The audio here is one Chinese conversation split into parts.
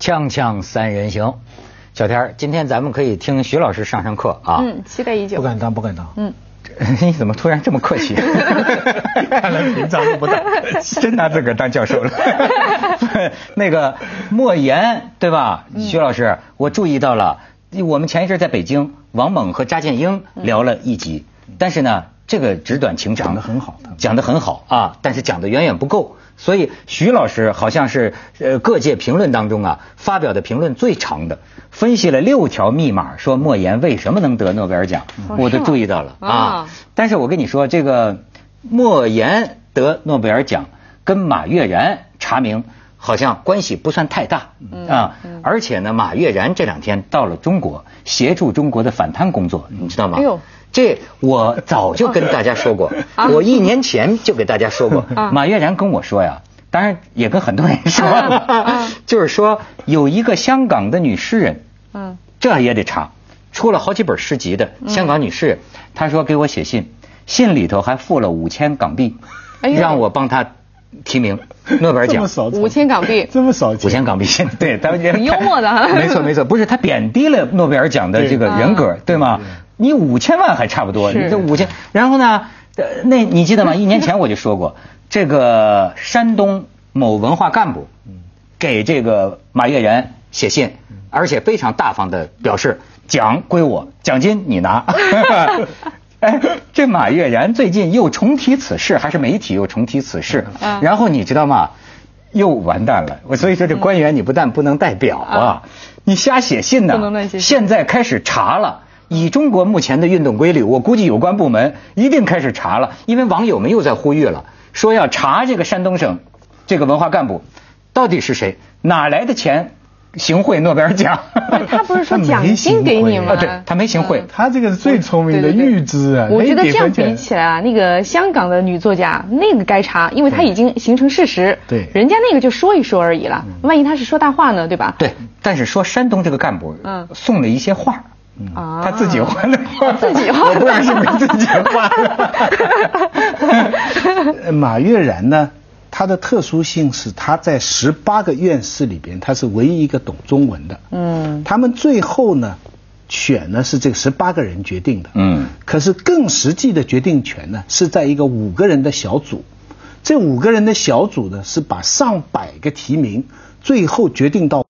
锵锵三人行，小天儿，今天咱们可以听徐老师上上课啊。嗯，期待已久。不敢当，不敢当。嗯，你怎么突然这么客气？看来平常都不当，真拿自个儿当教授了。那个莫言对吧？徐老师，我注意到了，我们前一阵在北京，王猛和查建英聊了一集，但是呢，这个纸短情长，讲得很好讲得很好啊，但是讲的远远不够。所以徐老师好像是呃各界评论当中啊发表的评论最长的，分析了六条密码，说莫言为什么能得诺贝尔奖，我都注意到了啊。啊。但是我跟你说，这个莫言得诺贝尔奖跟马悦然查明好像关系不算太大啊，而且呢，马悦然这两天到了中国，协助中国的反贪工作，你知道吗？哎呦这我早就跟大家说过，我一年前就给大家说过，马悦然跟我说呀，当然也跟很多人说了，就是说有一个香港的女诗人，嗯，这也得查，出了好几本诗集的香港女诗人，她说给我写信，信里头还付了五千港币，让我帮她提名诺贝尔奖。这么。少，五千港币。这么少钱，五千港币，对，他们挺幽默的。没错没错，不是他贬低了诺贝尔奖的这个人格，对吗？你五千万还差不多，你这五千，然后呢，呃那你记得吗？一年前我就说过，这个山东某文化干部给这个马悦然写信，而且非常大方的表示奖归我，奖金你拿。哎，这马悦然最近又重提此事，还是媒体又重提此事，嗯然后你知道吗？又完蛋了。我所以说这官员你不但不能代表啊，你瞎写信呢不能乱写信现在开始查了。以中国目前的运动规律，我估计有关部门一定开始查了，因为网友们又在呼吁了，说要查这个山东省这个文化干部到底是谁，哪来的钱行贿诺贝尔奖？他不是说奖金给你吗？啊，对他没行贿，他这个是最聪明的预知啊。我觉得这样比起来啊，那个香港的女作家那个该查，因为她已经形成事实。对人家那个就说一说而已了，万一他是说大话呢，对吧？对，但是说山东这个干部，嗯送了一些画儿啊他自己画的画，自己画的我不知道是不是自己画的。呃 马悦然呢，他的特殊性是他在十八个院士里边，他是唯一一个懂中文的。嗯，他们最后呢，选呢是这个十八个人决定的。嗯可是更实际的决定权呢，是在一个五个人的小组。这五个人的小组呢，是把上百个提名，最后决定到，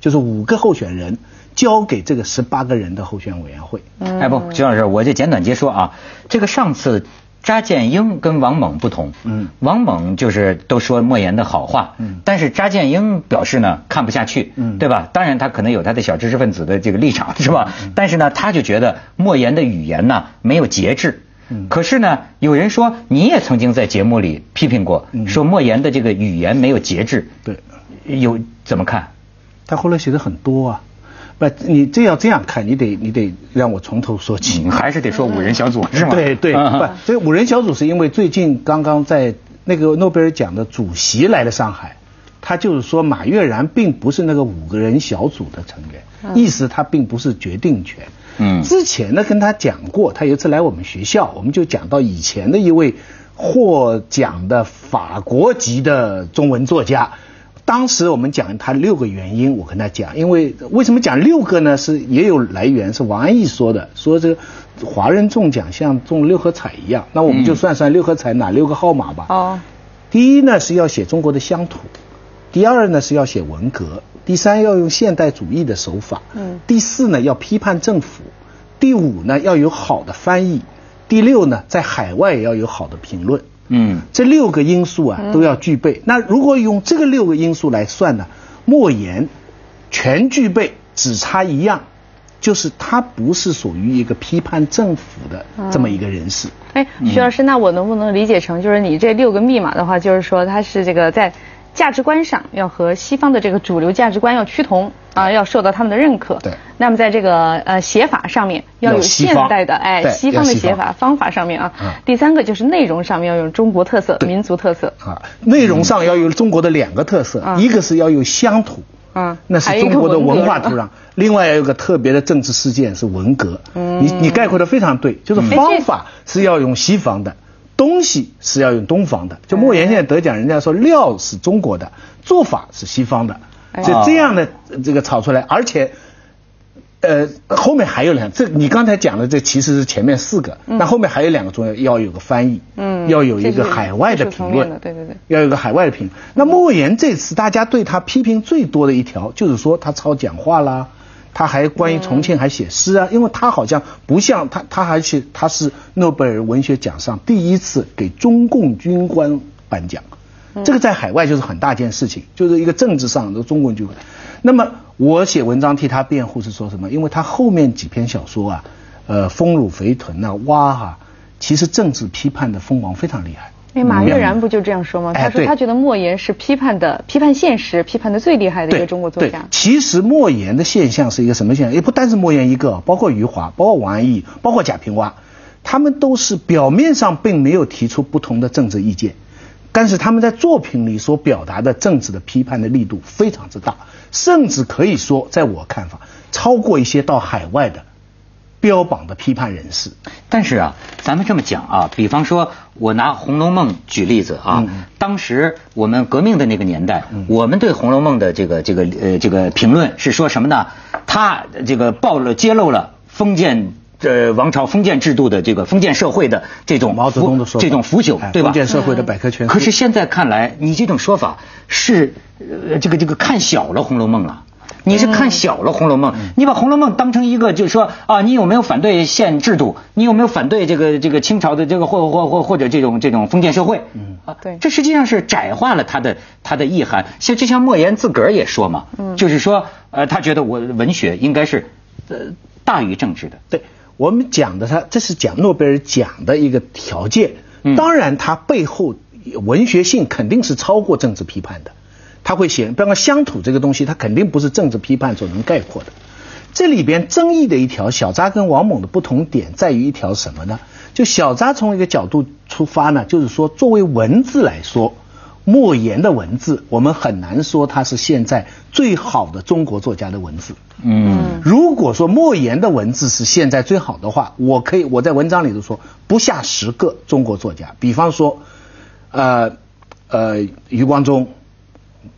就是五个候选人交给这个十八个人的候选委员会。哎不，徐老师，我就简短截说啊，这个上次。查建英跟王猛不同，嗯王猛就是都说莫言的好话，嗯但是查建英表示呢看不下去，嗯对吧？当然他可能有他的小知识分子的这个立场，是吧？但是呢，他就觉得莫言的语言呢没有节制，嗯可是呢，有人说你也曾经在节目里批评过，嗯说莫言的这个语言没有节制，对，有怎么看？他后来写的很多啊，不，你这要这样看，你得你得让我从头说起。你还是得说五人小组是吗？对对，啊不，这五人小组是因为最近刚刚在那个诺贝尔奖的主席来了上海，他就是说马悦然并不是那个五个人小组的成员，意思他并不是决定权。嗯之前呢跟他讲过，他有一次来我们学校，我们就讲到以前的一位获奖的法国籍的中文作家。当时我们讲他六个原因，我跟他讲，因为为什么讲六个呢？是也有来源，是王安忆说的，说这个华人中奖像中六合彩一样，那我们就算算六合彩哪六个号码吧。哦，第一呢是要写中国的乡土，第二呢是要写文革，第三要用现代主义的手法，嗯第四呢要批判政府，第五呢要有好的翻译，第六呢在海外也要有好的评论。嗯这六个因素啊都要具备。那如果用这个六个因素来算呢，莫言全具备，只差一样，就是他不是属于一个批判政府的这么一个人士。哎，徐老师，那我能不能理解成，就是你这六个密码的话，就是说他是这个在价值观上要和西方的这个主流价值观要趋同啊，要受到他们的认可。对。那么在这个呃写法上面要有现代的哎西方的写法方法上面啊。嗯。第三个就是内容上面要有中国特色、民族特色。啊，内容上要有中国的两个特色，嗯。一个是要有乡土，啊那是中国的文化土壤；另外要有个特别的政治事件是文革。嗯。你你概括的非常对，就是哎方法是要用西方的，东西是要用东方的。就莫言现在得奖，人家说料是中国的，做法是西方的。就这样的这个炒出来，而且。呃，后面还有两，这你刚才讲的这其实是前面四个，那后面还有两个重要，要有个翻译，嗯，要有一个海外的评论，对对对，要有个海外的评论。那莫言这次大家对他批评最多的一条，就是说他抄讲话啦，他还关于重庆还写诗啊，因为他好像不像他，他还是他是诺贝尔文学奖上第一次给中共军官颁奖，这个在海外就是很大件事情，就是一个政治上的中共军官。那么我写文章替他辩护是说什么？因为他后面几篇小说啊，呃，丰乳肥臀呐，哇哈，其实政治批判的锋芒非常厉害。哎，马悦然不就这样说吗？他说他觉得莫言是批判的、批判现实、批判的最厉害的一个中国作家。其实莫言的现象是一个什么现象？也不单是莫言一个，包括余华、包括王安忆、包括贾平凹，他们都是表面上并没有提出不同的政治意见，但是他们在作品里所表达的政治的批判的力度非常之大。甚至可以说，在我看法，超过一些到海外的标榜的批判人士。但是啊，咱们这么讲啊，比方说，我拿《红楼梦》举例子啊，当时我们革命的那个年代，我们对《红楼梦》的这个这个呃这个评论是说什么呢？他这个暴露揭露了封建呃王朝封建制度的这个封建社会的这种毛泽东的说这种腐朽，对吧？封建社会的百科全书。可是现在看来，你这种说法是。呃，这个这个看小了《红楼梦》了，你是看小了《红楼梦》，你把《红楼梦》当成一个，就是说啊，你有没有反对县制度？你有没有反对这个这个清朝的这个或或或或者这种这种封建社会？嗯啊，对，这实际上是窄化了他的他的意涵。像就像莫言自个儿也说嘛，嗯，就是说呃，他觉得我文学应该是呃大于政治的。对我们讲的，他这是讲诺贝尔奖的一个条件。当然，他背后文学性肯定是超过政治批判的。他会写，比方说乡土这个东西，它肯定不是政治批判所能概括的。这里边争议的一条，小扎跟王猛的不同点在于一条什么呢？就小扎从一个角度出发呢，就是说作为文字来说，莫言的文字，我们很难说他是现在最好的中国作家的文字。嗯，如果说莫言的文字是现在最好的话，我可以我在文章里头说不下十个中国作家，比方说，呃呃，余光中。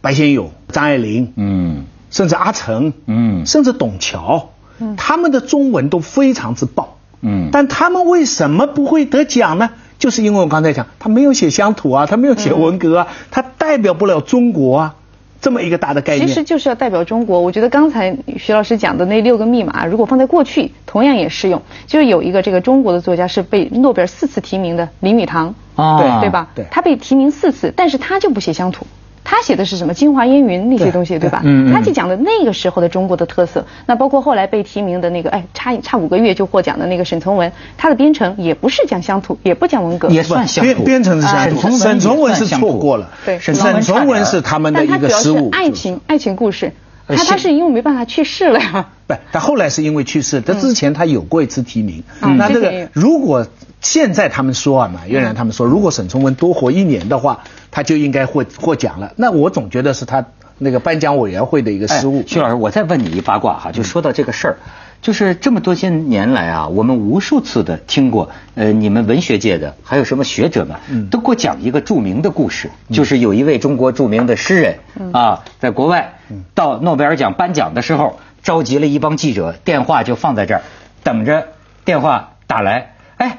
白先勇、张爱玲，嗯，甚至阿城，嗯，甚至董桥，嗯，他们的中文都非常之棒，嗯，但他们为什么不会得奖呢？就是因为我刚才讲，他没有写乡土啊，他没有写文革啊，他代表不了中国啊，这么一个大的概念。其实就是要代表中国。我觉得刚才徐老师讲的那六个密码，如果放在过去，同样也适用。就是有一个这个中国的作家是被诺贝尔四次提名的林语堂，对对吧？对，他被提名四次，但是他就不写乡土。他写的是什么？京华烟云那些东西，对吧？嗯他就讲的那个时候的中国的特色。那包括后来被提名的那个，哎，差差五个月就获奖的那个沈从文，他的编程也不是讲乡土，也不讲文革，也算乡土。编编程是乡土。沈从文是错过了。对，沈从文是他们的一个失误。爱情爱情故事，他他是因为没办法去世了呀。不，他后来是因为去世。他之前他有过一次提名。嗯那这个如果现在他们说啊马悦然他们说，如果沈从文多活一年的话。他就应该获获奖了。那我总觉得是他那个颁奖委员会的一个失误。徐老师，我再问你一八卦哈，就说到这个事儿，就是这么多些年来啊，我们无数次的听过，呃，你们文学界的还有什么学者们，都给我讲一个著名的故事，就是有一位中国著名的诗人啊，在国外到诺贝尔奖颁奖的时候，召集了一帮记者，电话就放在这儿，等着电话打来。哎，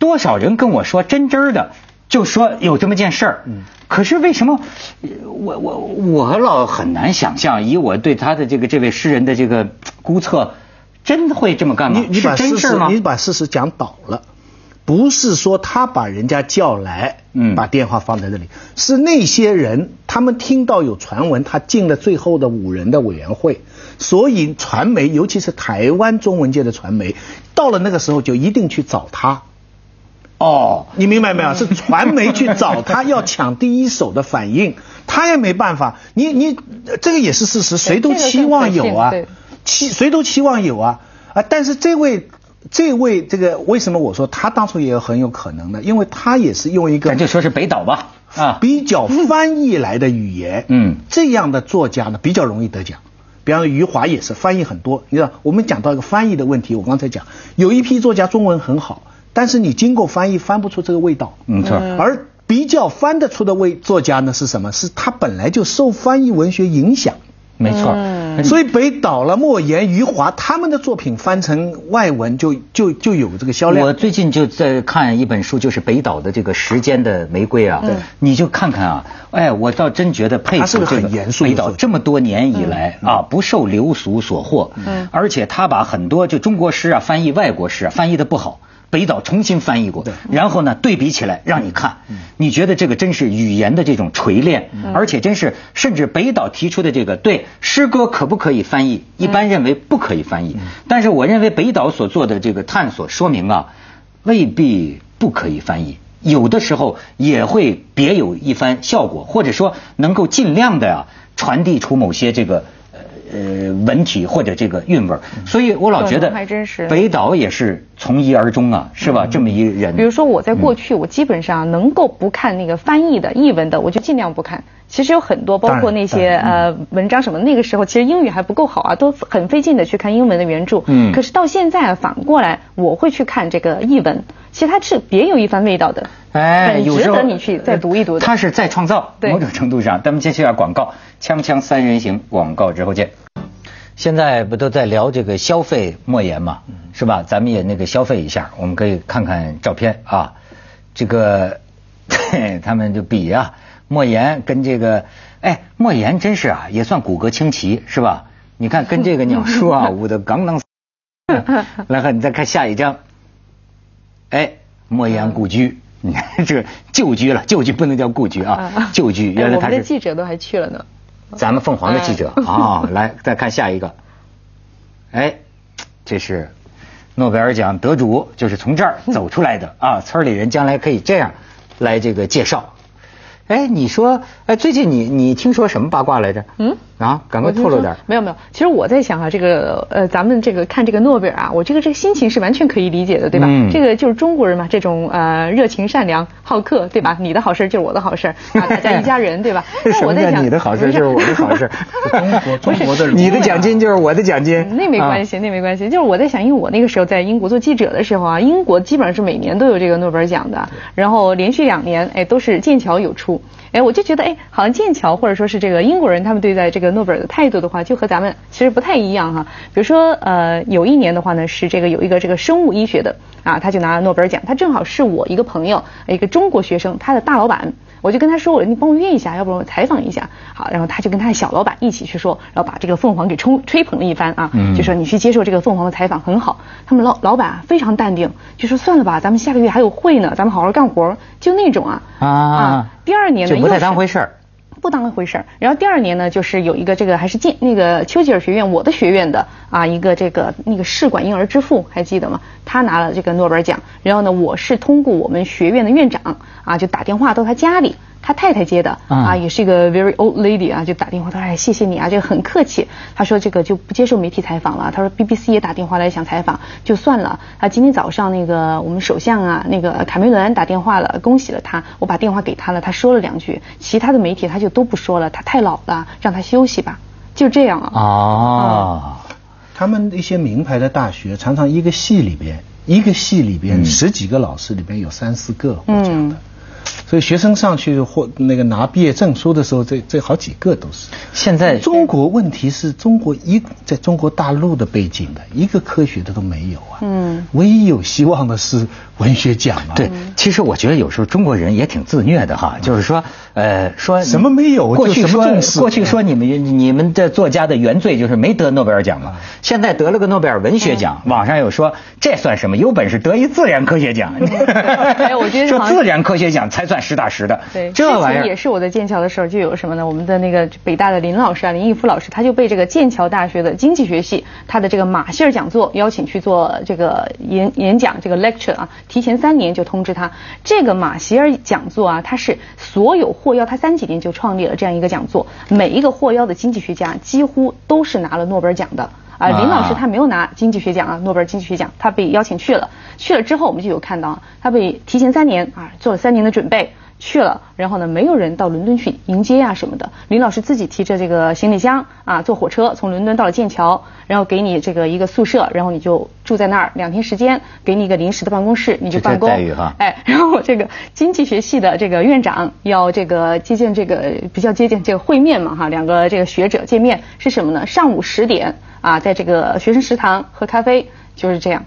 多少人跟我说真真的。就说有这么件事儿，嗯可是为什么我我我老很难想象，以我对他的这个这位诗人的这个估测，真的会这么干吗？你你把事实你把事实讲倒了，不是说他把人家叫来，嗯，把电话放在这里，是那些人他们听到有传闻，他进了最后的五人的委员会，所以传媒尤其是台湾中文界的传媒，到了那个时候就一定去找他。哦，你明白没有？是传媒去找他要抢第一手的反应，他也没办法。你你这个也是事实，谁都期望有啊，期谁都期望有啊啊！但是这位这位这个为什么我说他当初也有很有可能呢？因为他也是用一个就说是北岛吧啊，比较翻译来的语言，嗯，这样的作家呢比较容易得奖。比方说余华也是翻译很多，你知道我们讲到一个翻译的问题，我刚才讲有一批作家中文很好。但是你经过翻译翻不出这个味道，没错。而比较翻得出的味作家呢是什么？是他本来就受翻译文学影响，没错。所以北岛了、莫言、余华他们的作品翻成外文就就就有这个销量。我最近就在看一本书，就是北岛的这个《时间的玫瑰》啊，你就看看啊，哎，我倒真觉得佩服这个北岛这么多年以来啊，不受流俗所惑，嗯而且他把很多就中国诗啊翻译外国诗啊翻译的不好。北岛重新翻译过，然后呢对比起来让你看，你觉得这个真是语言的这种锤炼，而且真是甚至北岛提出的这个对诗歌可不可以翻译，一般认为不可以翻译，但是我认为北岛所做的这个探索说明啊，未必不可以翻译，有的时候也会别有一番效果，或者说能够尽量的呀传递出某些这个。呃，文体或者这个韵味儿，所以我老觉得北岛也是从一而终啊，是吧？这么一人。比如说我在过去，我基本上能够不看那个翻译的译文的，我就尽量不看。其实有很多，包括那些呃文章什么，那个时候其实英语还不够好啊，都很费劲的去看英文的原著。嗯。可是到现在反过来，我会去看这个译文，其实它是别有一番味道的。哎，值得你去再读一读的。它是再创造，某种程度上。咱们接下来广告，锵锵三人行，广告之后见。现在不都在聊这个消费莫言嘛，是吧？咱们也那个消费一下，我们可以看看照片啊。这个他们就比啊，莫言跟这个，哎，莫言真是啊，也算骨骼清奇，是吧？你看跟这个鸟叔啊，舞的刚刚。来，看你再看下一张。哎，莫言故居，你 看这旧居了，旧居不能叫故居啊，旧居原来他是。我们的记者都还去了呢。咱们凤凰的记者啊，来再看下一个，哎，这是诺贝尔奖得主，就是从这儿 走出来的啊，村里人将来可以这样来这个介绍。哎，你说，哎，最近你你听说什么八卦来着？嗯。啊，赶快透露点。没有没有，其实我在想啊，这个呃，咱们这个看这个诺贝尔啊，我这个这个心情是完全可以理解的，对吧？嗯。这个就是中国人嘛，这种呃热情、善良、好客，对吧？你的好事就是我的好事啊，大家一家人，对吧？我在想你的好事就是我的好事？中国中国的你的奖金就是我的奖金。那没关系，那没关系。就是我在想，因为我那个时候在英国做记者的时候啊，英国基本上是每年都有这个诺贝尔奖的，然后连续两年哎都是剑桥有出，哎我就觉得哎好像剑桥或者说是这个英国人他们对待这个诺贝尔的态度的。话就和咱们其实不太一样哈，比如说呃有一年的话呢是这个有一个这个生物医学的啊他就拿了诺贝尔奖，他正好是我一个朋友一个中国学生他的大老板，我就跟他说我你帮我约一下，要不我采访一下，好，然后他就跟他的小老板一起去说，然后把这个凤凰给冲吹捧了一番啊，就说你去接受这个凤凰的采访很好，他们老老板非常淡定，就说算了吧，咱们下个月还有会呢，咱们好好干活，就那种啊。啊，第二年呢就不太当回事儿。不当回事儿。然后第二年呢，就是有一个这个还是进那个丘吉尔学院，我的学院的啊，一个这个那个试管婴儿之父，还记得吗？他拿了这个诺贝尔奖。然后呢，我是通过我们学院的院长啊，就打电话到他家里。他太太接的啊，也是一个 very old lady 啊，就打电话，他说哎谢谢你啊，这个很客气。他说这个就不接受媒体采访了。他说 BBC 也打电话来想采访，就算了。他今天早上那个我们首相啊，那个卡梅伦打电话了，恭喜了他。我把电话给他了，他说了两句，其他的媒体他就都不说了。他太老了，让他休息吧。就这样啊。哦。他们一些名牌的大学，常常一个系里边，一个系里边十几个老师里边有三四个这样的。所以学生上去或那个拿毕业证书的时候，这这好几个都是。现在中国问题是中国一在中国大陆的背景的一个科学的都没有啊。嗯。唯一有希望的是文学奖啊。对，其实我觉得有时候中国人也挺自虐的哈，就是说，呃，说什么没有，过去说过去说你们你们的作家的原罪就是没得诺贝尔奖嘛。现在得了个诺贝尔文学奖，网上有说这算什么？有本事得一自然科学奖。哎，我觉得说自然科学奖才算实打实的。对，这玩意儿也是我在剑桥的时候就有什么呢？我们的那个北大的林老师啊，林毅夫老师，他就被这个剑桥大学的经济学系他的这个马歇尔讲座邀请去做这个演演讲，这个 lecture 啊，提前三年就通知他。这个马歇尔讲座啊，他是所有获邀，他三几年就创立了这样一个讲座，每一个获邀的经济学家几乎都是拿了诺贝尔奖的。啊，林老师他没有拿经济学奖啊，诺贝尔经济学奖，他被邀请去了。去了之后，我们就有看到他被提前三年啊做了三年的准备，去了，然后呢，没有人到伦敦去迎接呀什么的。林老师自己提着这个行李箱啊，坐火车从伦敦到了剑桥，然后给你这个一个宿舍，然后你就住在那儿两天时间，给你一个临时的办公室，你就办公。待遇哈。哎，然后这个经济学系的这个院长要这个接见这个比较接近这个会面嘛哈，两个这个学者见面是什么呢？上午十点啊，在这个学生食堂喝咖啡，就是这样。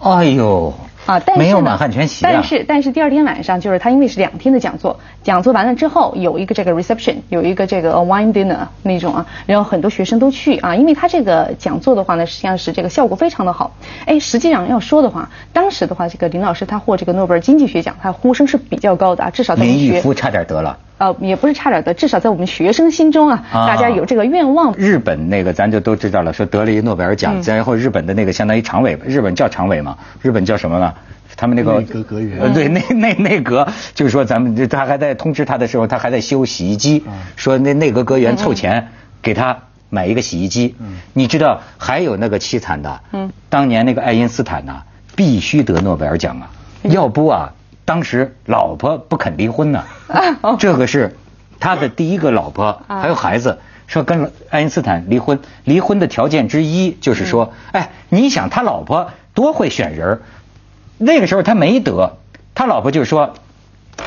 哎呦。啊，但是没有满汉全席但是但是第二天晚上，就是他因为是两天的讲座，讲座完了之后有一个这个 reception，有一个这个 a wine dinner 那种啊，然后很多学生都去啊，因为他这个讲座的话呢，实际上是这个效果非常的好。哎，实际上要说的话，当时的话，这个林老师他获这个诺贝尔经济学奖，他呼声是比较高的啊，至少在林毅夫差点得了。呃，也不是差点得，至少在我们学生心中啊，大家有这个愿望。日本那个咱就都知道了，说得了一诺贝尔奖，然后日本的那个相当于常委，日本叫常委嘛，日本叫什么呢？他们那个内阁阁员，对内内内阁，就是说咱们他还在通知他的时候，他还在修洗衣机，说那内阁阁员凑钱给他买一个洗衣机。你知道还有那个凄惨的，当年那个爱因斯坦呐，必须得诺贝尔奖啊，要不啊，当时老婆不肯离婚呢，这个是他的第一个老婆，还有孩子，说跟爱因斯坦离婚，离婚的条件之一就是说，哎，你想他老婆多会选人那个时候他没得，他老婆就说：“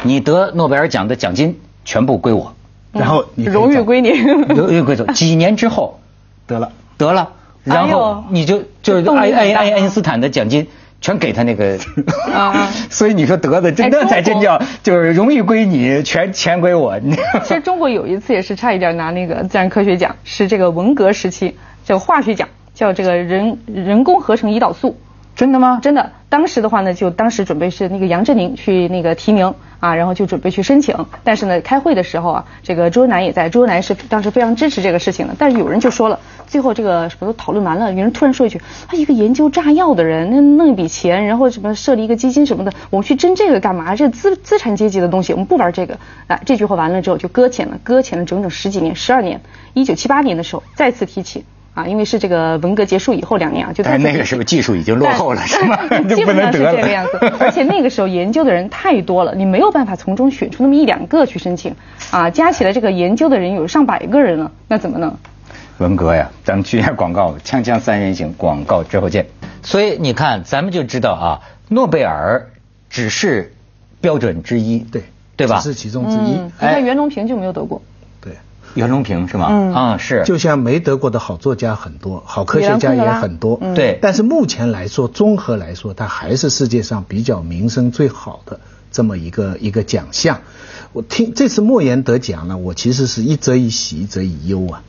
你得诺贝尔奖的奖金全部归我，然后 荣誉归你，荣誉归走。”几年之后得了，得了，然后你就就是爱爱爱爱因斯坦的奖金全给他那个，啊 所以你说得的真的才真叫就是荣誉归你，全钱归我。其实中国有一次也是差一点拿那个自然科学奖，是这个文革时期叫化学奖，叫这个人人工合成胰岛素。真的吗？真的，当时的话呢，就当时准备是那个杨振宁去那个提名啊，然后就准备去申请。但是呢，开会的时候啊，这个周恩来也在，周恩来是当时非常支持这个事情的。但是有人就说了，最后这个什么都讨论完了，有人突然说一句：他一个研究炸药的人，那弄一笔钱，然后什么设立一个基金什么的，我们去争这个干嘛？这资资产阶级的东西，我们不玩这个。啊，这句话完了之后就搁浅了，搁浅了整整十几年，十二年。一九七八年的时候再次提起。啊，因为是这个文革结束以后两年啊，就但那个时候技术已经落后了，是吗？基本上是这个样子。而且那个时候研究的人太多了，你没有办法从中选出那么一两个去申请，啊，加起来这个研究的人有上百个人了，那怎么弄？文革呀，咱们去一下广告，锵锵三人行，广告之后见。所以你看，咱们就知道啊，诺贝尔只是标准之一，对对吧？是其中之一。你看袁隆平就没有得过。袁隆平是吗？嗯啊是，就像没得过的好作家很多，好科学家也很多，对。但是目前来说，综合来说，他还是世界上比较名声最好的这么一个一个奖项。我听这次莫言得奖呢，我其实是一则以喜，一则以忧啊。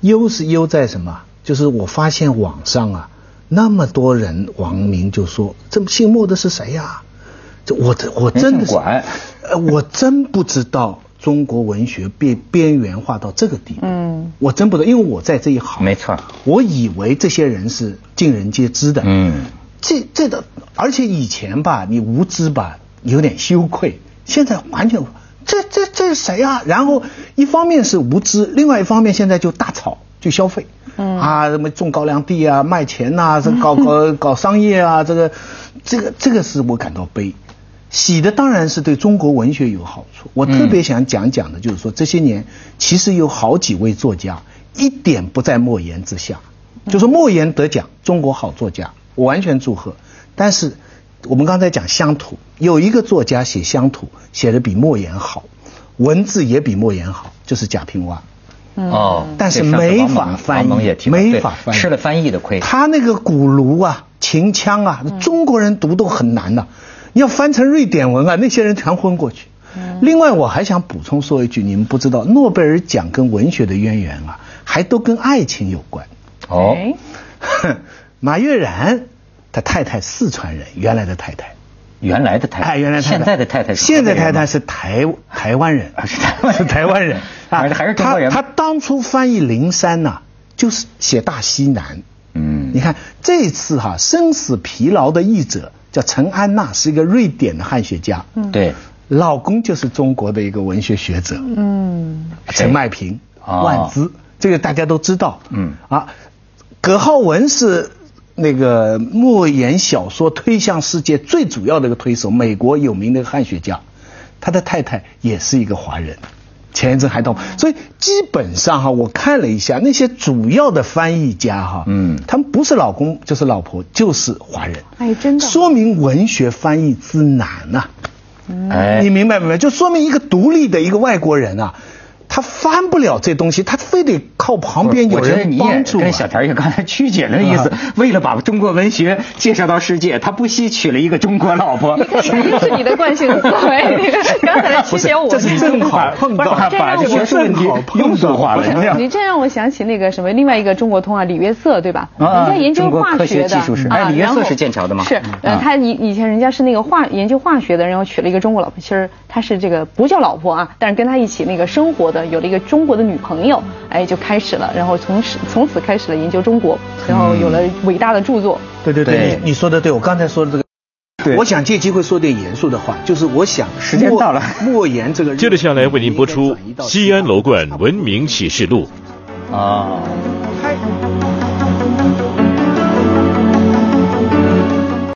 忧是忧在什么？就是我发现网上啊，那么多人网民就说，这姓莫的是谁呀？这我我真的是，呃，我真不知道。中国文学被边缘化到这个地步，嗯，我真不知道，因为我在这一行，没错，我以为这些人是尽人皆知的，嗯，这这的，而且以前吧，你无知吧，有点羞愧，现在完全，这这这是谁啊？然后一方面是无知，另外一方面现在就大炒，就消费，嗯。啊，什么种高粱地啊，卖钱呐，这搞搞搞商业啊，这个这个这个是我感到悲。喜的当然是对中国文学有好处。我特别想讲讲的，就是说这些年其实有好几位作家一点不在莫言之下，就是莫言得奖，中国好作家，我完全祝贺。但是我们刚才讲乡土，有一个作家写乡土写的比莫言好，文字也比莫言好，就是贾平凹。哦，但是没法翻译，没法翻译，吃了翻译的亏。他那个古炉啊，秦腔啊，中国人读都很难的。要翻成瑞典文啊，那些人全昏过去。另外，我还想补充说一句，你们不知道，诺贝尔奖跟文学的渊源啊，还都跟爱情有关。哦，马悦然，他太太四川人，原来的太太，原来的太太，原来现在的太太，现在太太是台台湾人，是台湾是台湾人 啊，还是中国人。他当初翻译灵山呐，就是写大西南。嗯，你看这次哈，生死疲劳的译者。叫陈安娜，是一个瑞典的汉学家。嗯，对，老公就是中国的一个文学学者。嗯，陈麦平、万兹，这个大家都知道。嗯，啊，葛浩文是那个莫言小说推向世界最主要的一个推手，美国有名的汉学家。他的太太也是一个华人。前一阵还到，所以基本上哈，我看了一下那些主要的翻译家哈，嗯，他们不是老公就是老婆就是华人，哎，真的，说明文学翻译之难呐，哎，你明白明白？就说明一个独立的一个外国人啊。他翻不了这东西，他非得靠旁边有人帮助。跟小田也刚才曲解了的意思，为了把中国文学介绍到世界，他不惜娶了一个中国老婆。这是你的惯性思维。刚才曲解我，这是正好碰到把学术问题庸俗化了。你这让我想起那个什么另外一个中国通啊，李约瑟对吧？人家研究化学的。哎，李约瑟是剑桥的吗？是，呃，他以以前人家是那个化研究化学的，然后娶了一个中国老婆。其实他是这个不叫老婆啊，但是跟他一起那个生活的。有了一个中国的女朋友，哎，就开始了，然后从此从此开始了研究中国，然后有了伟大的著作。对对对，你你说的对，我刚才说的这个，我想借机会说点严肃的话，就是我想时间到了，莫言这个。接着下来为您播出《西安楼冠文明启示录》。啊。